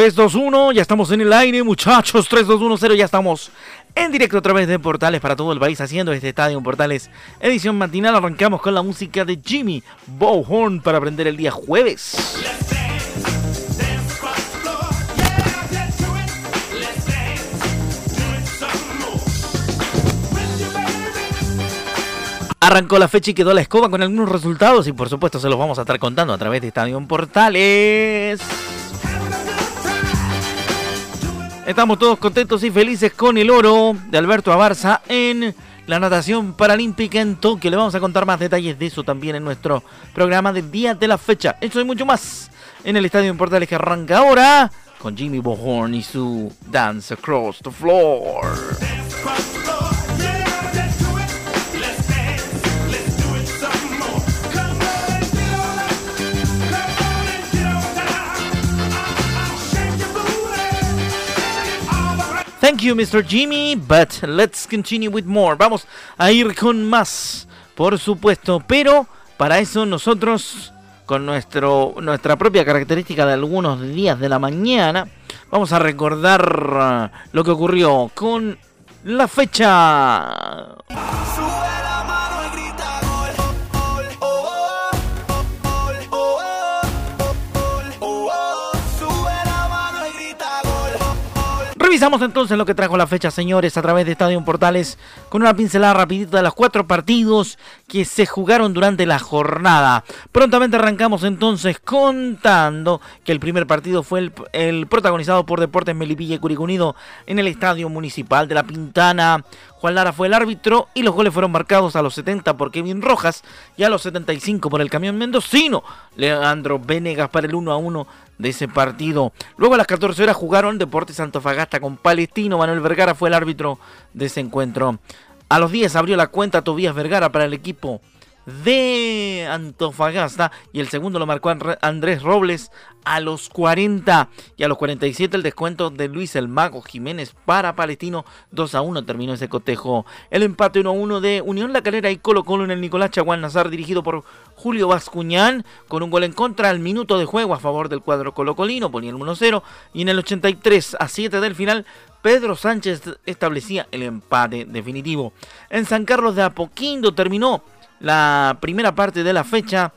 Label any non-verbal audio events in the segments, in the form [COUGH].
321, ya estamos en el aire, muchachos. 3210, ya estamos en directo a través de Portales para todo el país haciendo este estadio Portales. Edición matinal, arrancamos con la música de Jimmy Bowhorn para aprender el día jueves. Arrancó la fecha y quedó la escoba con algunos resultados y por supuesto se los vamos a estar contando a través de Estadio Portales. Estamos todos contentos y felices con el oro de Alberto Abarza en la natación paralímpica en Tokio. Le vamos a contar más detalles de eso también en nuestro programa del día de la fecha. Eso y mucho más en el Estadio en Portales que arranca ahora con Jimmy Bohorn y su Dance Across the Floor. Thank you, Mr. Jimmy, but let's continue with more. Vamos a ir con más, por supuesto, pero para eso nosotros, con nuestro, nuestra propia característica de algunos días de la mañana, vamos a recordar uh, lo que ocurrió con la fecha. Revisamos entonces lo que trajo la fecha, señores, a través de Estadio Portales, con una pincelada rapidita de los cuatro partidos que se jugaron durante la jornada. Prontamente arrancamos entonces contando que el primer partido fue el, protagonizado por Deportes Melipilla y Curicunido en el Estadio Municipal de La Pintana. Juan Lara fue el árbitro y los goles fueron marcados a los 70 por Kevin Rojas y a los 75 por el camión mendocino. Leandro Venegas para el 1 a 1 de ese partido. Luego a las 14 horas jugaron Deportes Antofagasta con Palestino. Manuel Vergara fue el árbitro de ese encuentro. A los 10 abrió la cuenta Tobías Vergara para el equipo de Antofagasta. Y el segundo lo marcó Andrés Robles a los 40 y a los 47 el descuento de Luis el Mago Jiménez para Palestino 2 a 1 terminó ese cotejo. El empate 1 a 1 de Unión La Calera y Colo Colo en el Nicolás Chaguán Nazar dirigido por Julio Bascuñán con un gol en contra al minuto de juego a favor del cuadro colocolino ponía el 1-0 y en el 83 a 7 del final Pedro Sánchez establecía el empate definitivo. En San Carlos de Apoquindo terminó la primera parte de la fecha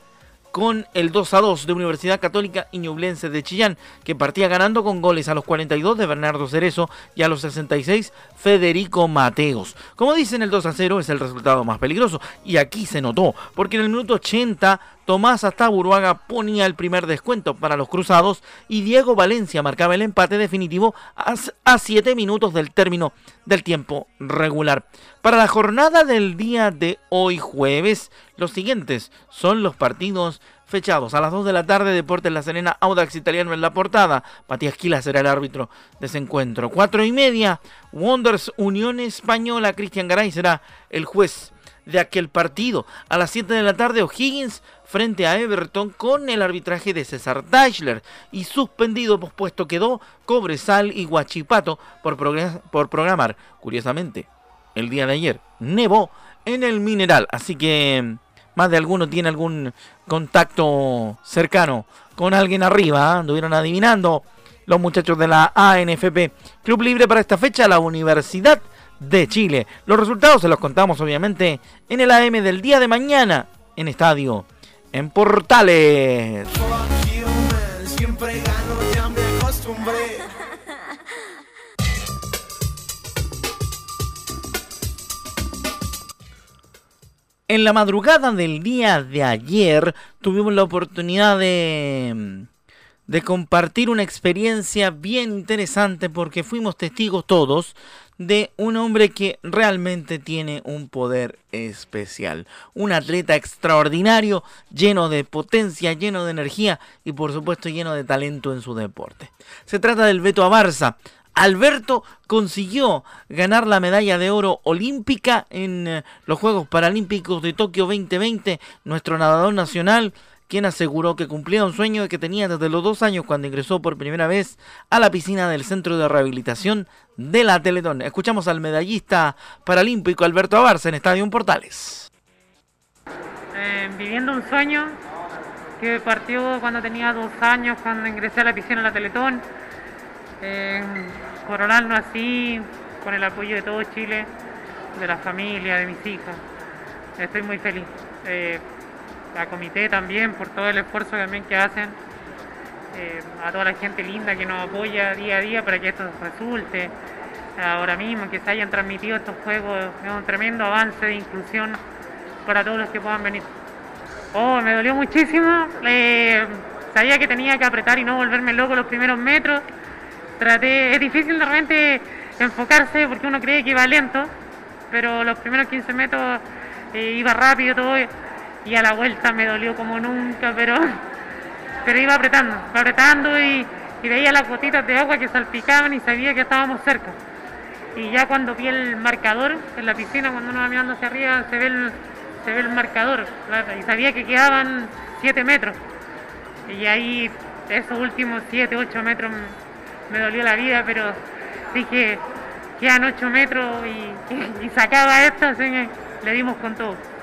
con el 2 a 2 de Universidad Católica Iñublense de Chillán, que partía ganando con goles a los 42 de Bernardo Cerezo y a los 66 Federico Mateos. Como dicen, el 2 a 0 es el resultado más peligroso, y aquí se notó, porque en el minuto 80 Tomás Astaburuaga ponía el primer descuento para los cruzados y Diego Valencia marcaba el empate definitivo a 7 minutos del término del tiempo regular. Para la jornada del día de hoy jueves, los siguientes son los partidos fechados. A las 2 de la tarde, Deportes La Serena, Audax Italiano en la portada. Matías Quila será el árbitro de ese encuentro. 4 y media, Wonders Unión Española, Cristian Garay será el juez de aquel partido. A las 7 de la tarde, O'Higgins frente a Everton con el arbitraje de César Deichler y suspendido pospuesto quedó Cobresal y Guachipato por, por programar, curiosamente, el día de ayer nevó en el mineral, así que más de alguno tiene algún contacto cercano con alguien arriba, anduvieron adivinando los muchachos de la ANFP. Club libre para esta fecha, la Universidad de Chile. Los resultados se los contamos obviamente en el AM del día de mañana en Estadio en Portales. En la madrugada del día de ayer tuvimos la oportunidad de, de compartir una experiencia bien interesante porque fuimos testigos todos de un hombre que realmente tiene un poder especial. Un atleta extraordinario, lleno de potencia, lleno de energía y por supuesto lleno de talento en su deporte. Se trata del Beto Abarza. Alberto consiguió ganar la medalla de oro olímpica en eh, los Juegos Paralímpicos de Tokio 2020. Nuestro nadador nacional quien aseguró que cumplía un sueño que tenía desde los dos años cuando ingresó por primera vez a la piscina del Centro de Rehabilitación de la Teletón. Escuchamos al medallista paralímpico Alberto Abarza en Estadio Portales. Eh, viviendo un sueño que partió cuando tenía dos años, cuando ingresé a la piscina de la Teletón. Eh, así, con el apoyo de todo Chile, de la familia, de mis hijas. Estoy muy feliz. Eh, a comité también por todo el esfuerzo también que hacen, eh, a toda la gente linda que nos apoya día a día para que esto resulte. Ahora mismo que se hayan transmitido estos juegos es un tremendo avance de inclusión para todos los que puedan venir. Oh, me dolió muchísimo. Eh, sabía que tenía que apretar y no volverme loco los primeros metros. Traté, es difícil de repente enfocarse porque uno cree que iba lento, pero los primeros 15 metros eh, iba rápido todo y a la vuelta me dolió como nunca, pero, pero iba apretando, iba apretando y, veía las gotitas de agua que salpicaban y sabía que estábamos cerca. Y ya cuando vi el marcador en la piscina, cuando uno va mirando hacia arriba, se ve el, se ve el marcador, y sabía que quedaban 7 metros. Y ahí esos últimos 7, 8 metros me dolió la vida, pero dije, quedan 8 metros y, sacaba esto, así que le dimos con todo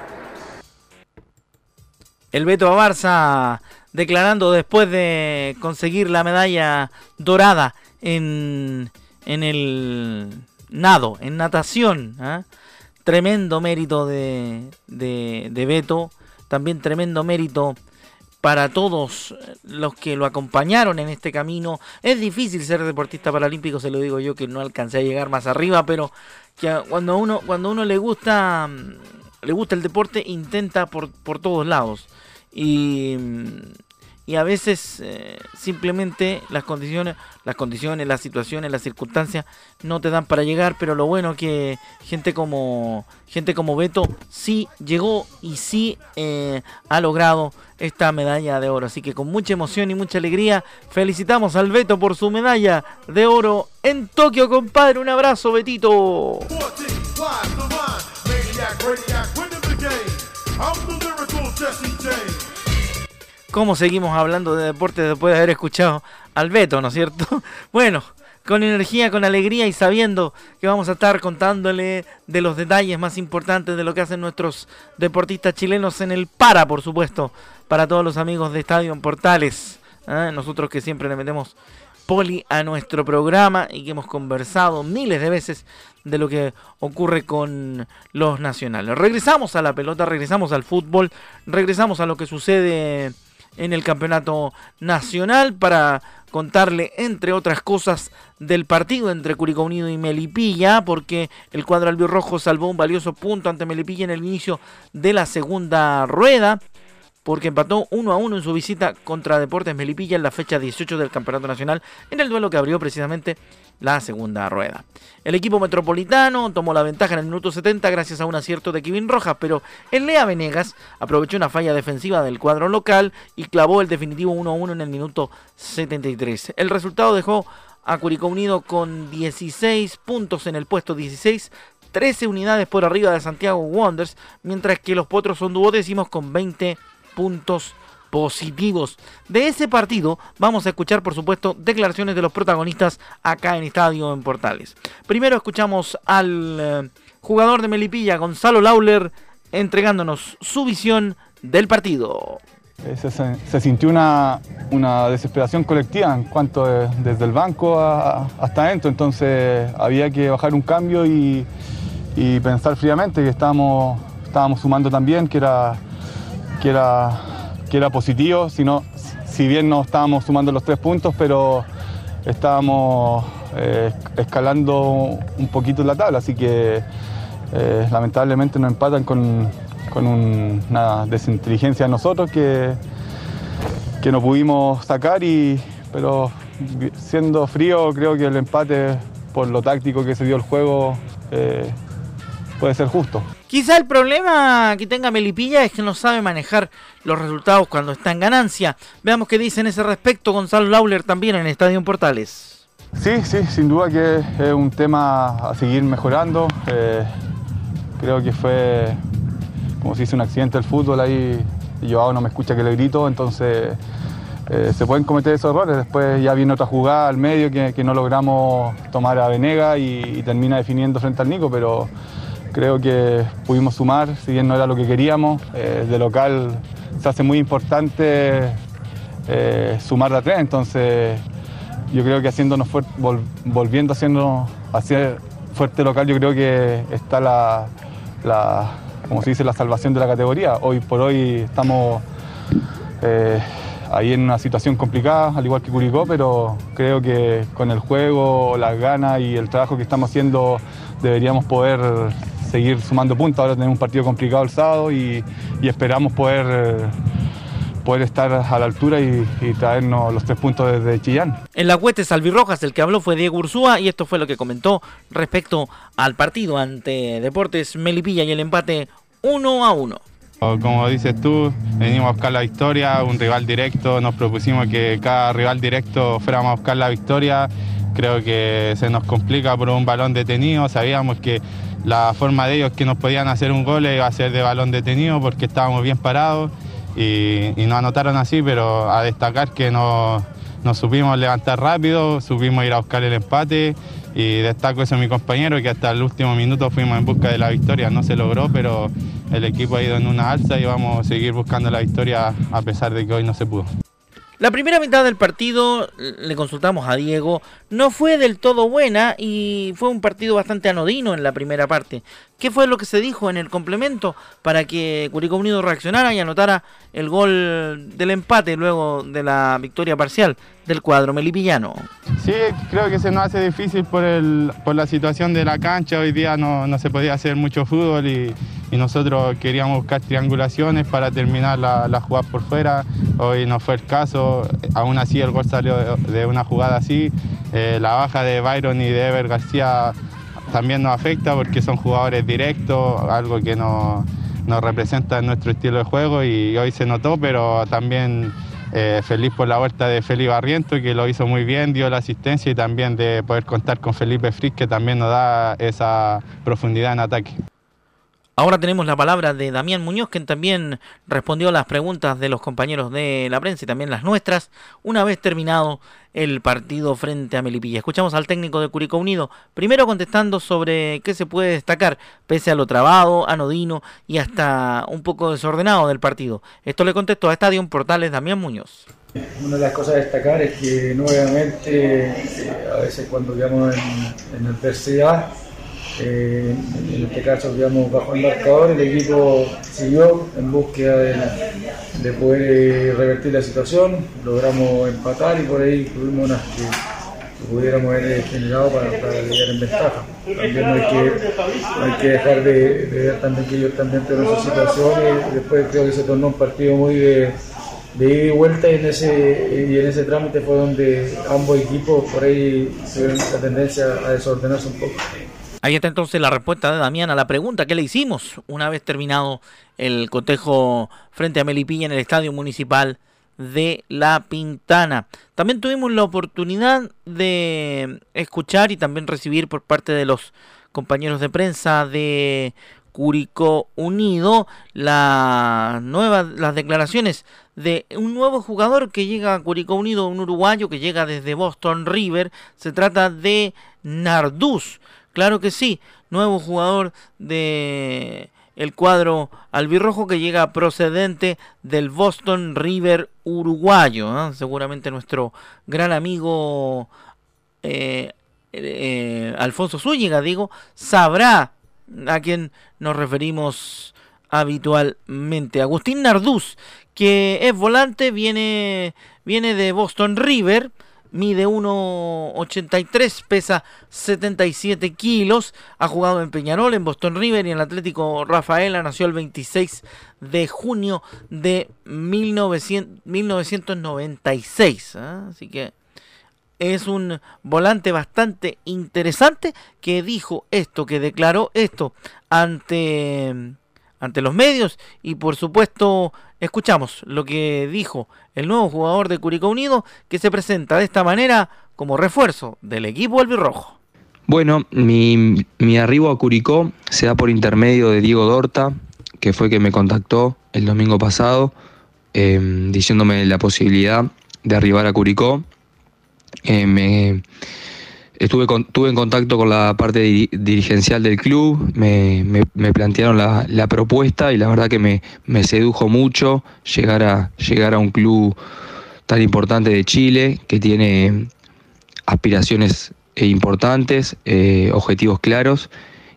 el Beto Abarza declarando después de conseguir la medalla dorada en, en el nado, en natación. ¿ah? Tremendo mérito de, de, de Beto, también tremendo mérito para todos los que lo acompañaron en este camino. Es difícil ser deportista paralímpico, se lo digo yo que no alcancé a llegar más arriba, pero que cuando uno cuando uno le gusta le gusta el deporte intenta por, por todos lados y, y a veces eh, simplemente las condiciones, las condiciones, las situaciones, las circunstancias no te dan para llegar, pero lo bueno es que gente como gente como Beto sí llegó y sí eh, ha logrado esta medalla de oro. Así que con mucha emoción y mucha alegría felicitamos al Beto por su medalla de oro en Tokio, compadre. Un abrazo, Betito. ¿Cómo seguimos hablando de deporte después de haber escuchado al Beto, ¿no es cierto? [LAUGHS] Bueno, con energía, con alegría y sabiendo que vamos a estar contándole de los detalles más importantes de lo que hacen nuestros deportistas chilenos en el para, por supuesto, para todos los amigos de Estadio en Portales. ¿eh? Nosotros que siempre le metemos poli a nuestro programa y que hemos conversado miles de veces de lo que ocurre con los nacionales. Regresamos a la pelota, regresamos al fútbol, regresamos a lo que sucede en el campeonato nacional para contarle, entre otras cosas, del partido entre Curicó Unido y Melipilla, porque el cuadro albirrojo salvó un valioso punto ante Melipilla en el inicio de la segunda rueda porque empató 1 a 1 en su visita contra Deportes Melipilla en la fecha 18 del Campeonato Nacional, en el duelo que abrió precisamente la segunda rueda. El equipo metropolitano tomó la ventaja en el minuto 70 gracias a un acierto de Kevin Rojas, pero el Venegas aprovechó una falla defensiva del cuadro local y clavó el definitivo 1 a 1 en el minuto 73. El resultado dejó a Curicó Unido con 16 puntos en el puesto 16, 13 unidades por arriba de Santiago Wonders, mientras que los Potros son duodécimos con 20 puntos positivos. De ese partido vamos a escuchar, por supuesto, declaraciones de los protagonistas acá en Estadio en Portales. Primero escuchamos al eh, jugador de Melipilla, Gonzalo Lauler, entregándonos su visión del partido. Eh, se, sintió una, una, desesperación colectiva en cuanto desde el banco hasta adentro, entonces había que bajar un cambio y, y pensar fríamente que estábamos, estábamos sumando también, que era que era, que era positivo, si bien no estábamos sumando los tres puntos, pero estábamos eh, escalando un poquito la tabla, así que eh, lamentablemente nos empatan con, una desinteligencia de nosotros que, que no pudimos sacar, y, pero siendo frío creo que el empate por lo táctico que se dio el juego, eh, puede ser justo. Quizá el problema que tenga Melipilla es que no sabe manejar los resultados cuando está en ganancia. Veamos qué dice en ese respecto Gonzalo Lauler también en Estadio Portales. Sí, sí, sin duda que es un tema a seguir mejorando. Eh, creo que fue, como si dice, un accidente del fútbol ahí. Joao no me escucha que le grito, entonces eh, se pueden cometer esos errores. Después ya viene otra jugada al medio que, no logramos tomar a Venega y, termina definiendo frente al Nico, pero creo que pudimos sumar, si bien no era lo que queríamos. Eh, de local se hace muy importante eh, sumar de a tres, entonces yo creo que haciéndonos fuerte, volviendo a haciendo hacer fuerte local, yo creo que está la, como se dice, la salvación de la categoría. Hoy por hoy estamos eh, ahí en una situación complicada, al igual que Curicó, pero creo que con el juego, las ganas y el trabajo que estamos haciendo deberíamos poder seguir sumando puntos. Ahora tenemos un partido complicado el sábado y, esperamos poder poder estar a la altura y, traernos los tres puntos desde Chillán. En la hueste Salvirrojas el que habló fue Diego Ursúa y esto fue lo que comentó respecto al partido ante Deportes Melipilla y el empate 1 a 1. Como dices tú, venimos a buscar la victoria, un rival directo, nos propusimos que cada rival directo fuéramos a buscar la victoria, creo que se nos complica por un balón detenido, sabíamos que la forma de ellos que nos podían hacer un gol iba a ser de balón detenido porque estábamos bien parados y, y nos anotaron así, pero a destacar que nos, nos supimos levantar rápido, supimos ir a buscar el empate y destaco eso a mi compañero que hasta el último minuto fuimos en busca de la victoria, no se logró, pero el equipo ha ido en una alza y vamos a seguir buscando la victoria a pesar de que hoy no se pudo. La primera mitad del partido, le consultamos a Diego, no fue del todo buena y fue un partido bastante anodino en la primera parte. ¿Qué fue lo que se dijo en el complemento para que Curicó Unido reaccionara y anotara el gol del empate luego de la victoria parcial del cuadro melipillano? Sí, creo que se nos hace difícil por, el, por la situación de la cancha. Hoy día no, no se podía hacer mucho fútbol y, y, nosotros queríamos buscar triangulaciones para terminar la, la, jugada por fuera. Hoy no fue el caso. Aún así el gol salió de, una jugada así. Eh, la baja de Byron y de Ever García también nos afecta porque son jugadores directos, algo que nos, representa en nuestro estilo de juego y hoy se notó, pero también eh, feliz por la vuelta de Felipe Barriento, que lo hizo muy bien, dio la asistencia y también de poder contar con Felipe Frick, que también nos da esa profundidad en ataque. Ahora tenemos la palabra de Damián Muñoz, quien también respondió a las preguntas de los compañeros de la prensa y también las nuestras, una vez terminado el partido frente a Melipilla. Escuchamos al técnico de Curicó Unido, primero contestando sobre qué se puede destacar, pese a lo trabado, anodino y hasta un poco desordenado del partido. Esto le contestó a Estadio Portales Damián Muñoz. Una de las cosas a destacar es que nuevamente, a veces cuando digamos en, en adversidad, eh, en este caso, digamos, bajo el marcador, el equipo siguió en búsqueda de, poder eh, revertir la situación, logramos empatar y por ahí tuvimos unas que, pudiéramos haber generado para, para llegar en ventaja. También hay que, hay que dejar de, ver también que ellos también tienen sus situaciones después creo que se tornó un partido muy de, de ida y vuelta y en ese y en ese trámite fue donde ambos equipos por ahí tuvieron la tendencia a desordenarse un poco. Ahí está entonces la respuesta de Damián a la pregunta que le hicimos una vez terminado el cotejo frente a Melipilla en el Estadio Municipal de La Pintana. También tuvimos la oportunidad de escuchar y también recibir por parte de los compañeros de prensa de Curicó Unido la nueva, las declaraciones de un nuevo jugador que llega a Curicó Unido, un uruguayo que llega desde Boston River. Se trata de Narduz Claro que sí, nuevo jugador de el cuadro albirrojo que llega procedente del Boston River uruguayo. ¿eh? Seguramente nuestro gran amigo eh, eh, Alfonso Zúñiga, digo, sabrá a quién nos referimos habitualmente. Agustín Narduz, que es volante, viene, viene de Boston River mide 1,83, pesa 77 kilos, ha jugado en Peñarol, en Boston River y en el Atlético Rafaela, nació el 26 de junio de 1996, ¿ah? así que es un volante bastante interesante que dijo esto, que declaró esto ante, ante los medios y por supuesto escuchamos lo que dijo el nuevo jugador de Curicó Unido que se presenta de esta manera como refuerzo del equipo albirrojo. Bueno, mi, mi arribo a Curicó se da por intermedio de Diego Dorta, que fue que me contactó el domingo pasado, em, diciéndome la posibilidad de arribar a Curicó. Eh, me, estuve, estuve en contacto con la parte dirigencial del club, me, plantearon la, propuesta y la verdad que me, sedujo mucho llegar a, un club tan importante de Chile, que tiene aspiraciones importantes, eh, objetivos claros.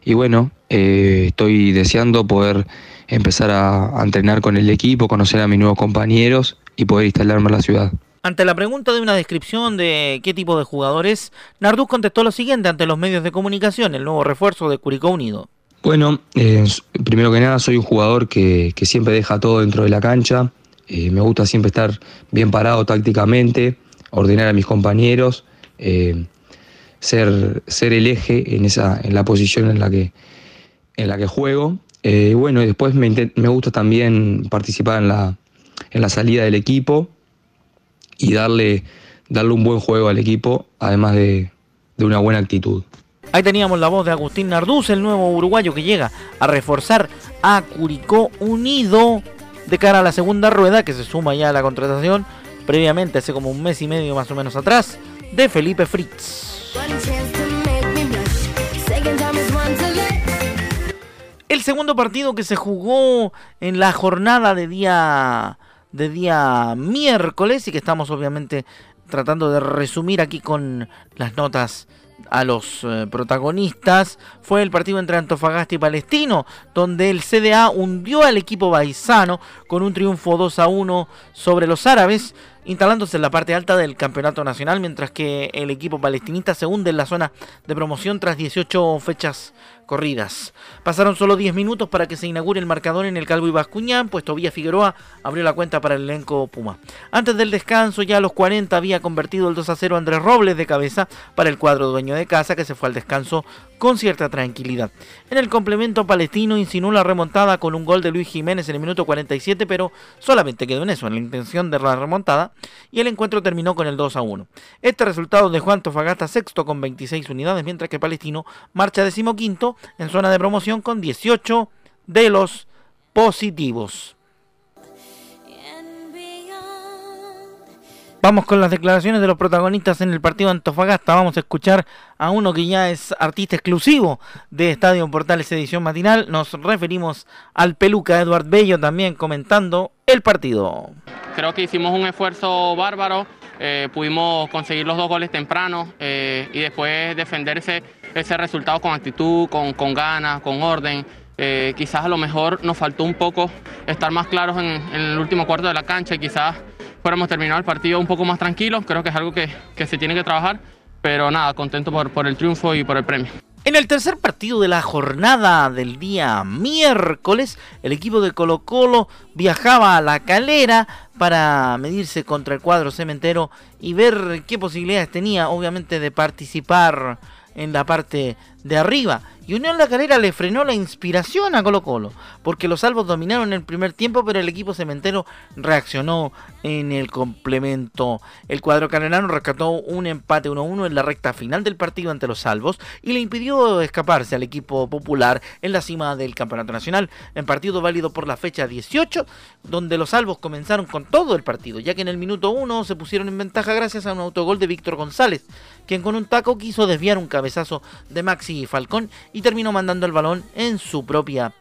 Y bueno, eh, estoy deseando poder empezar a, entrenar con el equipo, conocer a mis nuevos compañeros y poder instalarme en la ciudad. Ante la pregunta de una descripción de qué tipo de jugadores, Narduz contestó lo siguiente ante los medios de comunicación, el nuevo refuerzo de Curicó Unido. Bueno, eh, primero que nada soy un jugador que, siempre deja todo dentro de la cancha, eh, me gusta siempre estar bien parado tácticamente, ordenar a mis compañeros, eh, ser, ser el eje en, esa, en la posición en la que, en la que juego. Bueno, y después me, gusta también participar en la, en la salida del equipo y darle, darle un buen juego al equipo, además de, de una buena actitud. Ahí teníamos la voz de Agustín Narduz, el nuevo uruguayo que llega a reforzar a Curicó Unido de cara a la segunda rueda que se suma ya a la contratación previamente hace como un mes y medio más o menos atrás de Felipe Fritz. El segundo partido que se jugó en la jornada de día de día miércoles y que estamos obviamente tratando de resumir aquí con las notas a los eh, protagonistas. Fue el partido entre Antofagasta y Palestino, donde el CDA hundió al equipo baisano con un triunfo 2 a 1 sobre los árabes instalándose en la parte alta del campeonato nacional, mientras que el equipo palestinista se hunde en la zona de promoción tras 18 fechas corridas. Pasaron solo 10 minutos para que se inaugure el marcador en el Calvo y Bascuñán, pues Tobía Figueroa abrió la cuenta para el elenco Puma. Antes del descanso, ya a los 40 había convertido el 2 a 0 Andrés Robles de cabeza para el cuadro dueño de casa, que se fue al descanso con cierta tranquilidad. En el complemento palestino insinuó la remontada con un gol de Luis Jiménez en el minuto 47, pero solamente quedó en eso, en la intención de la remontada, y el encuentro terminó con el 2 a 1. Este resultado dejó a Antofagasta sexto con 26 unidades, mientras que Palestino marcha decimoquinto en zona de promoción con 18 de los positivos. Vamos con las declaraciones de los protagonistas en el partido Antofagasta. Vamos a escuchar a uno que ya es artista exclusivo de Estadio Portales edición matinal. Nos referimos al peluca Eduard Bello también comentando el partido. Creo que hicimos un esfuerzo bárbaro. Eh, pudimos conseguir los dos goles temprano eh, y después defenderse ese resultado con actitud, con, con ganas, con orden. Eh, quizás a lo mejor nos faltó un poco estar más claros en, en el último cuarto de la cancha y quizás fuéramos terminado el partido un poco más tranquilo. Creo que es algo que, se tiene que trabajar, pero nada, contento por, por el triunfo y por el premio. En el tercer partido de la jornada del día miércoles, el equipo de Colo Colo viajaba a la calera para medirse contra el cuadro cementero y ver qué posibilidades tenía, obviamente, de participar en la parte de arriba. Y Unión La Calera le frenó la inspiración a Colo Colo, porque los salvos dominaron el primer tiempo, pero el equipo cementero reaccionó en el complemento. El cuadro calerano rescató un empate 1-1 en la recta final del partido ante los salvos y le impidió escaparse al equipo popular en la cima del campeonato nacional, en partido válido por la fecha 18, donde los salvos comenzaron con todo el partido, ya que en el minuto 1 se pusieron en ventaja gracias a un autogol de Víctor González, quien con un taco quiso desviar un cabezazo de Maxi Falcón y terminó mandando el balón en su propia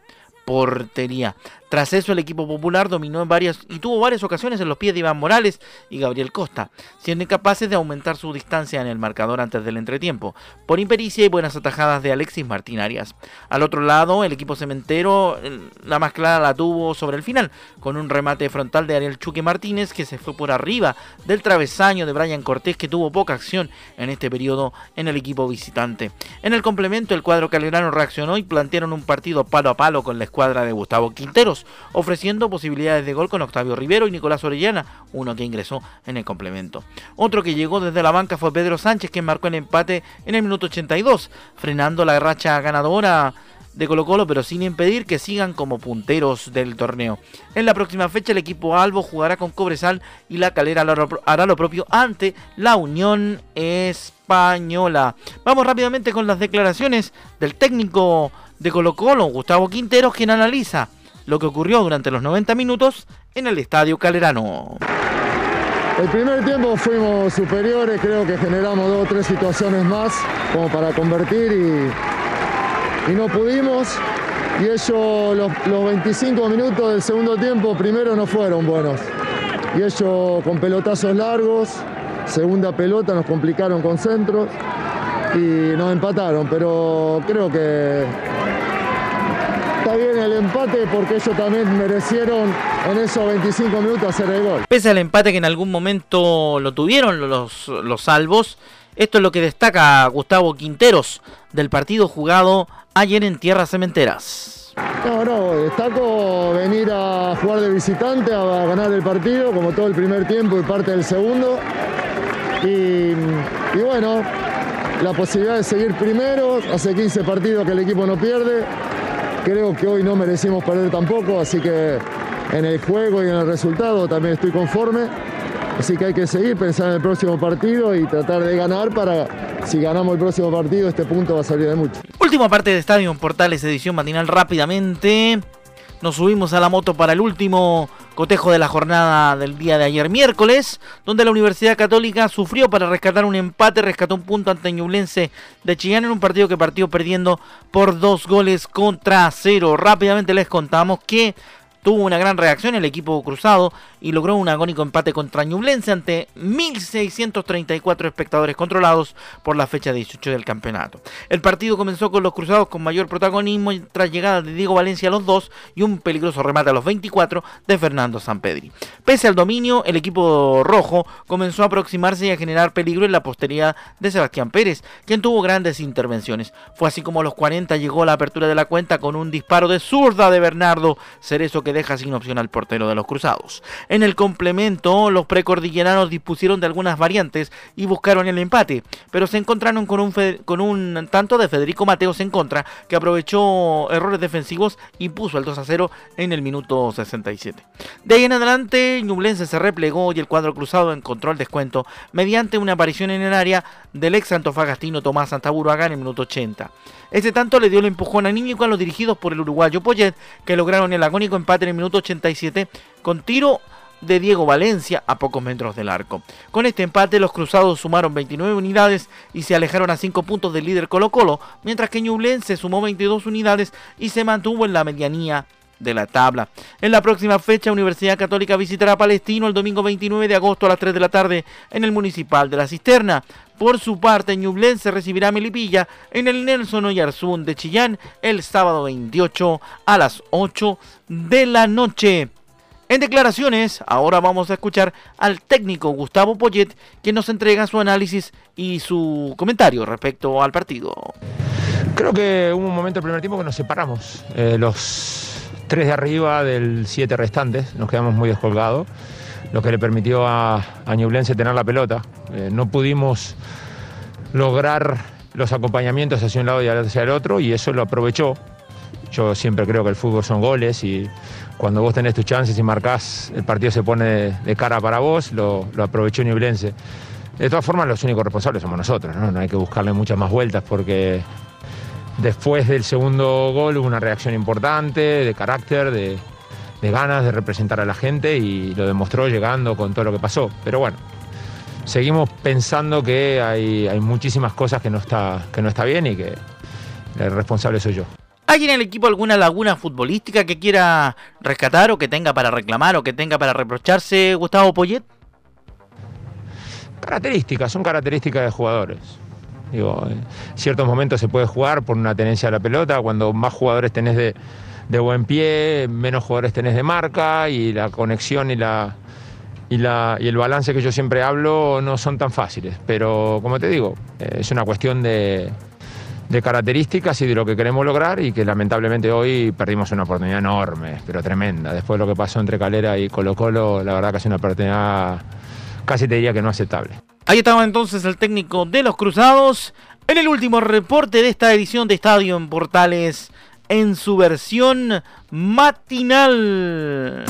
portería. Tras eso el equipo popular dominó en varias y tuvo varias ocasiones en los pies de Iván Morales y Gabriel Costa, siendo incapaces de aumentar su distancia en el marcador antes del entretiempo, por impericia y buenas atajadas de Alexis Martín Arias. Al otro lado, el equipo cementero la más clara la tuvo sobre el final, con un remate frontal de Ariel Chuque Martínez que se fue por arriba del travesaño de Brian Cortés que tuvo poca acción en este periodo en el equipo visitante. En el complemento el cuadro calerano reaccionó y plantearon un partido palo a palo con la escuadra de Gustavo Quinteros, ofreciendo posibilidades de gol con Octavio Rivero y Nicolás Orellana, uno que ingresó en el complemento. Otro que llegó desde la banca fue Pedro Sánchez, que marcó el empate en el minuto 82, frenando la racha ganadora de Colo Colo, pero sin impedir que sigan como punteros del torneo. En la próxima fecha el equipo Albo jugará con Cobresal y la Calera hará lo propio ante la Unión Española. Vamos rápidamente con las declaraciones del técnico de Colo Colo, Gustavo Quinteros, quien analiza lo que ocurrió durante los 90 minutos en el Estadio Calerano. El primer tiempo fuimos superiores, creo que generamos dos o tres situaciones más como para convertir y no pudimos. Y ellos, los, 25 minutos del segundo tiempo, primero no fueron buenos. Y ellos con pelotazos largos, segunda pelota nos complicaron con centros y nos empataron. Pero creo que está bien el empate porque ellos también merecieron en esos 25 minutos hacer el gol. Pese al empate que en algún momento lo tuvieron los, los salvos, esto es lo que destaca Gustavo Quinteros del partido jugado ayer en Tierras Cementeras. No, no, destaco venir a jugar de visitante, a ganar el partido, como todo el primer tiempo y parte del segundo. Y, y bueno, la posibilidad de seguir primero, hace 15 partidos que el equipo no pierde. Creo que hoy no merecimos perder tampoco, así que en el juego y en el resultado también estoy conforme. Así que hay que seguir, pensar en el próximo partido y tratar de ganar para, si ganamos el próximo partido, este punto va a salir de mucho. Última parte de Estadio Portales, edición matinal rápidamente. Nos subimos a la moto para el último cotejo de la jornada del día de ayer miércoles, donde la Universidad Católica sufrió para rescatar un empate, rescató un punto ante Ñublense de Chillán en un partido que partió perdiendo por dos goles contra cero. Rápidamente les contamos que tuvo una gran reacción el equipo cruzado y logró un agónico empate contra Ñublense ante 1.634 espectadores controlados por la fecha 18 del campeonato. El partido comenzó con los cruzados con mayor protagonismo tras llegada de Diego Valencia a los dos y un peligroso remate a los 24 de Fernando Sampedri. Pese al dominio, el equipo rojo comenzó a aproximarse y a generar peligro en la posteridad de Sebastián Pérez, quien tuvo grandes intervenciones. Fue así como a los 40 llegó la apertura de la cuenta con un disparo de zurda de Bernardo Cerezo que deja sin opción al portero de los Cruzados. En el complemento, los precordilleranos dispusieron de algunas variantes y buscaron el empate, pero se encontraron con un, con un tanto de Federico Mateos en contra, que aprovechó errores defensivos y puso el 2 a 0 en el minuto 67. De ahí en adelante, Ñublense se replegó y el cuadro cruzado encontró el descuento mediante una aparición en el área del ex antofagastino Tomás Santaburuaga en el minuto 80. Este tanto le dio el empujón a Niño a los dirigidos por el uruguayo Poyet, que lograron el agónico empate en el minuto 87 con tiro de Diego Valencia a pocos metros del arco. Con este empate los cruzados sumaron 29 unidades y se alejaron a 5 puntos del líder Colo Colo, mientras que Ñublense sumó 22 unidades y se mantuvo en la medianía de la tabla. En la próxima fecha, Universidad Católica visitará Palestino el domingo 29 de agosto a las 3 de la tarde en el Municipal de la Cisterna. Por su parte, Ñublense recibirá a Melipilla en el Nelson Oyarzún de Chillán el sábado 28 a las 8 de la noche. En declaraciones, ahora vamos a escuchar al técnico Gustavo Poyet, quien nos entrega su análisis y su comentario respecto al partido. Creo que hubo un momento el primer tiempo que nos separamos. Eh, los tres de arriba del siete restantes, nos quedamos muy descolgados lo que le permitió a, a Ñublense tener la pelota. Eh, no pudimos lograr los acompañamientos hacia un lado y hacia el otro y eso lo aprovechó. Yo siempre creo que el fútbol son goles y cuando vos tenés tus chances y marcás, el partido se pone de, cara para vos, lo, aprovechó Ñublense. De todas formas, los únicos responsables somos nosotros, ¿no? no hay que buscarle muchas más vueltas porque después del segundo gol hubo una reacción importante, de carácter, de, de ganas de representar a la gente y lo demostró llegando con todo lo que pasó. Pero bueno, seguimos pensando que hay, hay muchísimas cosas que no, está, que no está bien y que el responsable soy yo. ¿Hay en el equipo alguna laguna futbolística que quiera rescatar o que tenga para reclamar o que tenga para reprocharse Gustavo Poyet? Características, son características de jugadores. Digo, en ciertos momentos se puede jugar por una tenencia a la pelota, cuando más jugadores tenés de, de buen pie, menos jugadores tenés de marca y la conexión y la, y, la, y el balance que yo siempre hablo no son tan fáciles. Pero como te digo, eh, es una cuestión de, de características y de lo que queremos lograr y que lamentablemente hoy perdimos una oportunidad enorme, pero tremenda. Después de lo que pasó entre Calera y Colo Colo, la verdad que es una oportunidad casi te diría que no aceptable. Ahí estaba entonces el técnico de los Cruzados en el último reporte de esta edición de Estadio en Portales en su versión matinal.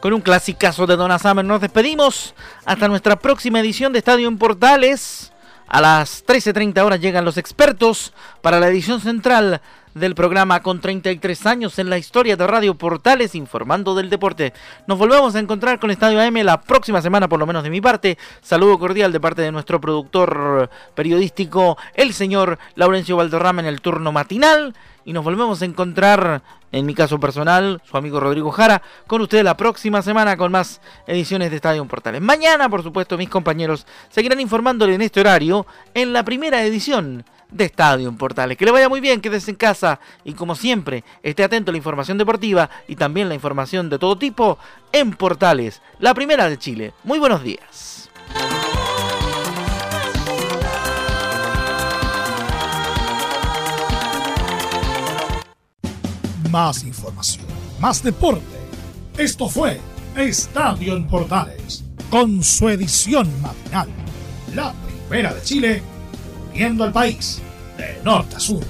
Con un clasicazo de Donna Summer nos despedimos. Hasta nuestra próxima edición de Estadio en Portales. A las 13.30 horas llegan los expertos para la edición central del programa con 33 años en la historia de Radio Portales informando del deporte. Nos volvemos a encontrar con Estadio AM la próxima semana, por lo menos de mi parte. Saludo cordial de parte de nuestro productor periodístico, el señor Laurencio Valderrama en el turno matinal y nos volvemos a encontrar, en mi caso personal, su amigo Rodrigo Jara, con ustedes la próxima semana con más ediciones de Estadio Portales. Mañana, por supuesto, mis compañeros seguirán informándole en este horario en la primera edición de Estadio Portales. Que le vaya muy bien, quédese en casa y como siempre, esté atento a la información deportiva y también la información de todo tipo en Portales, la primera de Chile. Muy buenos días. más información, más deporte. Esto fue Estadio en Portales, con su edición matinal. La primera de Chile, viendo al país de norte a sur.